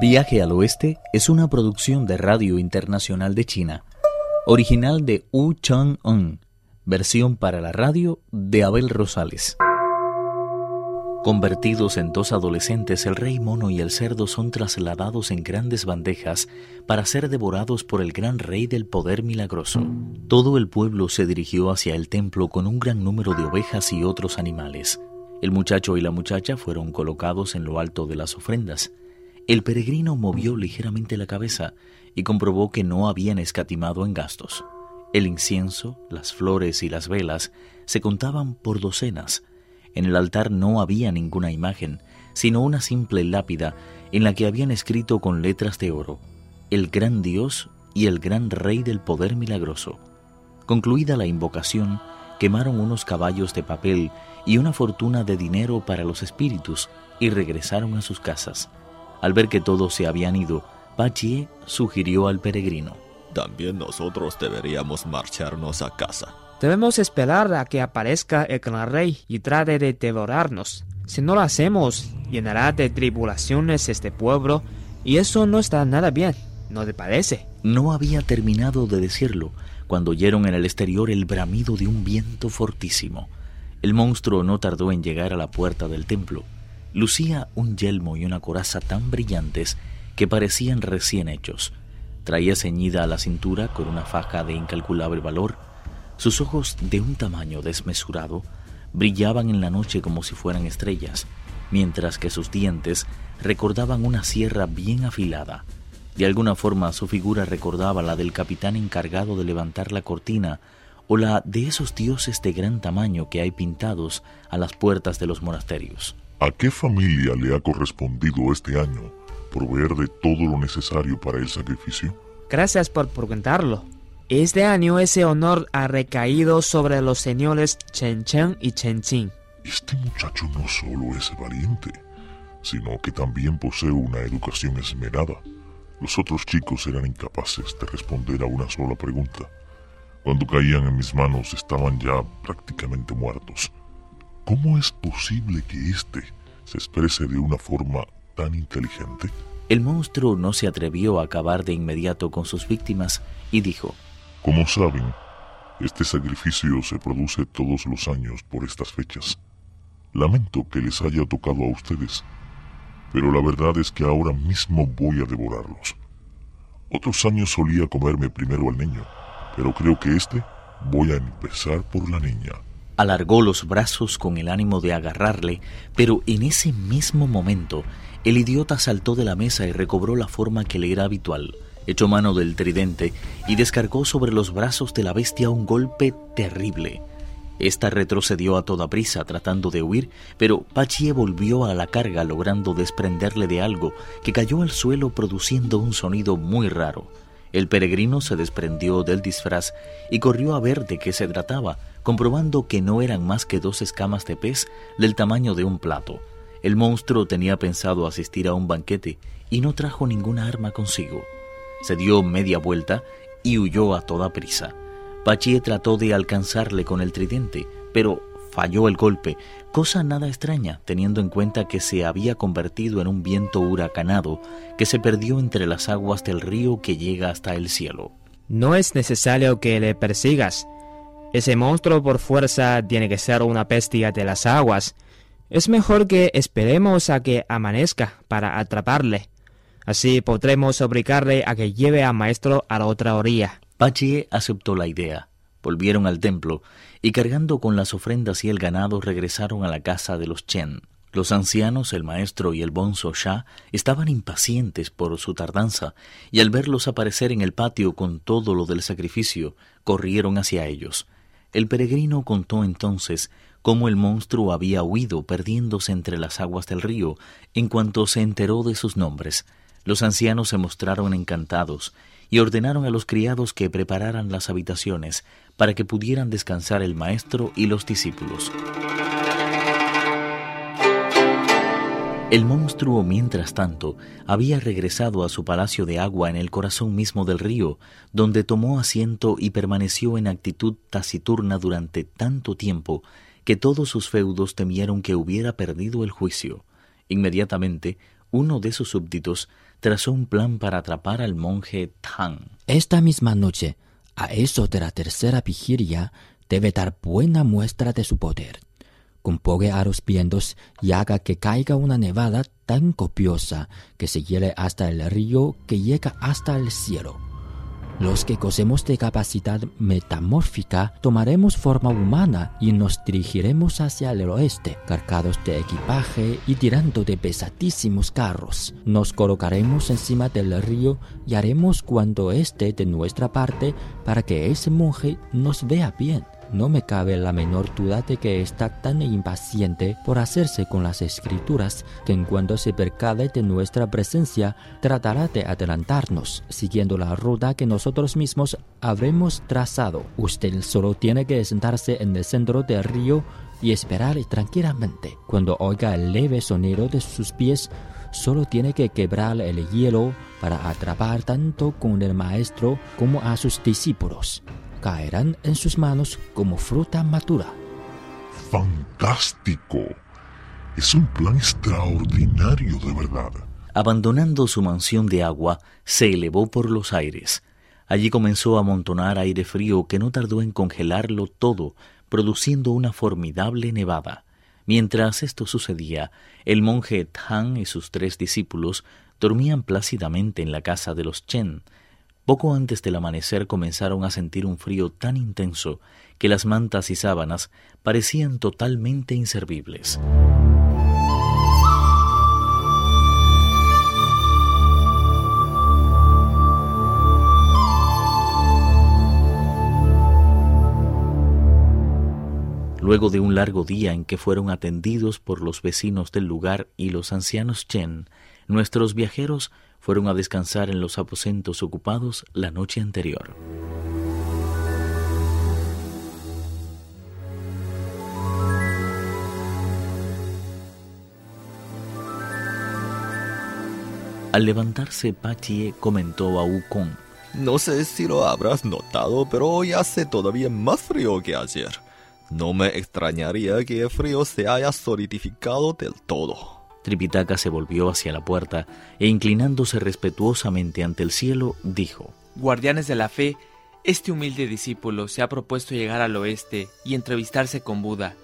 Viaje al Oeste es una producción de Radio Internacional de China, original de Wu Chang-un, versión para la radio de Abel Rosales. Convertidos en dos adolescentes, el rey mono y el cerdo son trasladados en grandes bandejas para ser devorados por el gran rey del poder milagroso. Todo el pueblo se dirigió hacia el templo con un gran número de ovejas y otros animales. El muchacho y la muchacha fueron colocados en lo alto de las ofrendas. El peregrino movió ligeramente la cabeza y comprobó que no habían escatimado en gastos. El incienso, las flores y las velas se contaban por docenas. En el altar no había ninguna imagen, sino una simple lápida en la que habían escrito con letras de oro, el gran Dios y el gran Rey del Poder Milagroso. Concluida la invocación, quemaron unos caballos de papel y una fortuna de dinero para los espíritus y regresaron a sus casas. Al ver que todos se habían ido, Pachie sugirió al peregrino. También nosotros deberíamos marcharnos a casa. Debemos esperar a que aparezca el gran rey y trate de devorarnos. Si no lo hacemos, llenará de tribulaciones este pueblo y eso no está nada bien, ¿no te parece? No había terminado de decirlo cuando oyeron en el exterior el bramido de un viento fortísimo. El monstruo no tardó en llegar a la puerta del templo. Lucía un yelmo y una coraza tan brillantes que parecían recién hechos. Traía ceñida a la cintura con una faja de incalculable valor. Sus ojos, de un tamaño desmesurado, brillaban en la noche como si fueran estrellas, mientras que sus dientes recordaban una sierra bien afilada. De alguna forma su figura recordaba la del capitán encargado de levantar la cortina o la de esos dioses de gran tamaño que hay pintados a las puertas de los monasterios. ¿A qué familia le ha correspondido este año proveer de todo lo necesario para el sacrificio? Gracias por preguntarlo. Este año ese honor ha recaído sobre los señores Chen Chen y Chen Qing. Este muchacho no solo es valiente, sino que también posee una educación esmerada. Los otros chicos eran incapaces de responder a una sola pregunta. Cuando caían en mis manos estaban ya prácticamente muertos. ¿Cómo es posible que éste se exprese de una forma tan inteligente? El monstruo no se atrevió a acabar de inmediato con sus víctimas y dijo, Como saben, este sacrificio se produce todos los años por estas fechas. Lamento que les haya tocado a ustedes, pero la verdad es que ahora mismo voy a devorarlos. Otros años solía comerme primero al niño, pero creo que este voy a empezar por la niña. Alargó los brazos con el ánimo de agarrarle, pero en ese mismo momento el idiota saltó de la mesa y recobró la forma que le era habitual. Echó mano del tridente y descargó sobre los brazos de la bestia un golpe terrible. Esta retrocedió a toda prisa tratando de huir, pero Pachie volvió a la carga logrando desprenderle de algo que cayó al suelo produciendo un sonido muy raro. El peregrino se desprendió del disfraz y corrió a ver de qué se trataba, comprobando que no eran más que dos escamas de pez del tamaño de un plato. El monstruo tenía pensado asistir a un banquete y no trajo ninguna arma consigo. Se dio media vuelta y huyó a toda prisa. Pachie trató de alcanzarle con el tridente, pero falló el golpe, cosa nada extraña teniendo en cuenta que se había convertido en un viento huracanado que se perdió entre las aguas del río que llega hasta el cielo. No es necesario que le persigas. Ese monstruo por fuerza tiene que ser una bestia de las aguas. Es mejor que esperemos a que amanezca para atraparle. Así podremos obligarle a que lleve al maestro a la otra orilla. Pachie aceptó la idea. Volvieron al templo y cargando con las ofrendas y el ganado regresaron a la casa de los Chen. Los ancianos, el maestro y el bonzo Sha estaban impacientes por su tardanza y al verlos aparecer en el patio con todo lo del sacrificio, corrieron hacia ellos. El peregrino contó entonces cómo el monstruo había huido perdiéndose entre las aguas del río en cuanto se enteró de sus nombres. Los ancianos se mostraron encantados y ordenaron a los criados que prepararan las habitaciones para que pudieran descansar el maestro y los discípulos. El monstruo, mientras tanto, había regresado a su palacio de agua en el corazón mismo del río, donde tomó asiento y permaneció en actitud taciturna durante tanto tiempo que todos sus feudos temieron que hubiera perdido el juicio. Inmediatamente, uno de sus súbditos trazó un plan para atrapar al monje Tang. Esta misma noche, a eso de la tercera vigilia, debe dar buena muestra de su poder. Compogue a los vientos y haga que caiga una nevada tan copiosa que se hiele hasta el río que llega hasta el cielo. Los que gocemos de capacidad metamórfica tomaremos forma humana y nos dirigiremos hacia el oeste, cargados de equipaje y tirando de pesadísimos carros. Nos colocaremos encima del río y haremos cuanto esté de nuestra parte para que ese monje nos vea bien. No me cabe la menor duda de que está tan impaciente por hacerse con las escrituras que en cuanto se percade de nuestra presencia tratará de adelantarnos, siguiendo la ruta que nosotros mismos habremos trazado. Usted solo tiene que sentarse en el centro del río y esperar tranquilamente. Cuando oiga el leve sonido de sus pies, solo tiene que quebrar el hielo para atrapar tanto con el maestro como a sus discípulos caerán en sus manos como fruta madura. ¡Fantástico! Es un plan extraordinario de verdad. Abandonando su mansión de agua, se elevó por los aires. Allí comenzó a amontonar aire frío que no tardó en congelarlo todo, produciendo una formidable nevada. Mientras esto sucedía, el monje Tang y sus tres discípulos dormían plácidamente en la casa de los Chen, poco antes del amanecer comenzaron a sentir un frío tan intenso que las mantas y sábanas parecían totalmente inservibles. Luego de un largo día en que fueron atendidos por los vecinos del lugar y los ancianos Chen, nuestros viajeros fueron a descansar en los aposentos ocupados la noche anterior. Al levantarse, Pachie comentó a Wukong. No sé si lo habrás notado, pero hoy hace todavía más frío que ayer. No me extrañaría que el frío se haya solidificado del todo. Tripitaka se volvió hacia la puerta e inclinándose respetuosamente ante el cielo, dijo, Guardianes de la fe, este humilde discípulo se ha propuesto llegar al oeste y entrevistarse con Buda.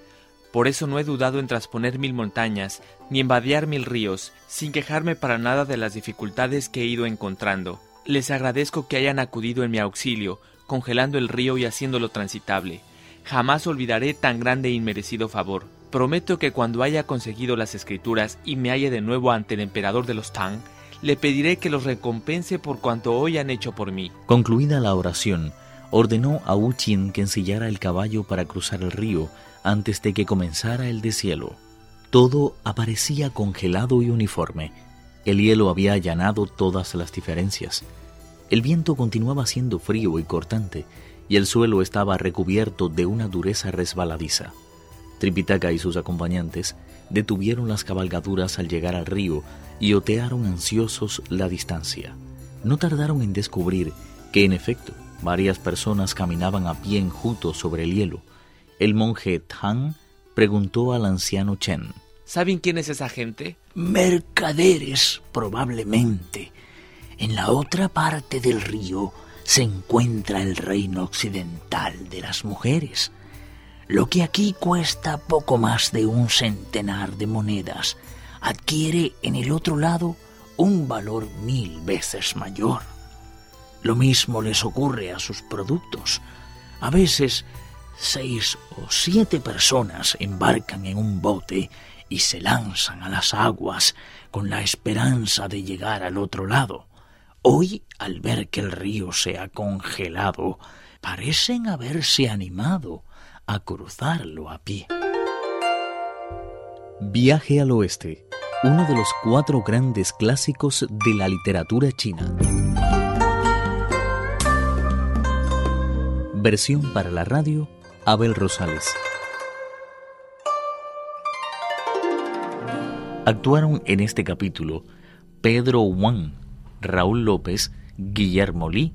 Por eso no he dudado en trasponer mil montañas, ni en mil ríos, sin quejarme para nada de las dificultades que he ido encontrando. Les agradezco que hayan acudido en mi auxilio, congelando el río y haciéndolo transitable. Jamás olvidaré tan grande e inmerecido favor. Prometo que cuando haya conseguido las escrituras y me halle de nuevo ante el emperador de los Tang, le pediré que los recompense por cuanto hoy han hecho por mí. Concluida la oración, ordenó a Wu Qin que ensillara el caballo para cruzar el río antes de que comenzara el deshielo. Todo aparecía congelado y uniforme. El hielo había allanado todas las diferencias. El viento continuaba siendo frío y cortante, y el suelo estaba recubierto de una dureza resbaladiza. Tripitaka y sus acompañantes detuvieron las cabalgaduras al llegar al río y otearon ansiosos la distancia. No tardaron en descubrir que, en efecto, varias personas caminaban a pie enjuto sobre el hielo. El monje Tang preguntó al anciano Chen. ¿Saben quién es esa gente? Mercaderes, probablemente. En la otra parte del río se encuentra el reino occidental de las mujeres. Lo que aquí cuesta poco más de un centenar de monedas adquiere en el otro lado un valor mil veces mayor. Lo mismo les ocurre a sus productos. A veces seis o siete personas embarcan en un bote y se lanzan a las aguas con la esperanza de llegar al otro lado. Hoy, al ver que el río se ha congelado, parecen haberse animado a cruzarlo a pie. Viaje al oeste, uno de los cuatro grandes clásicos de la literatura china. Versión para la radio, Abel Rosales. Actuaron en este capítulo Pedro Wang, Raúl López, Guillermo Lee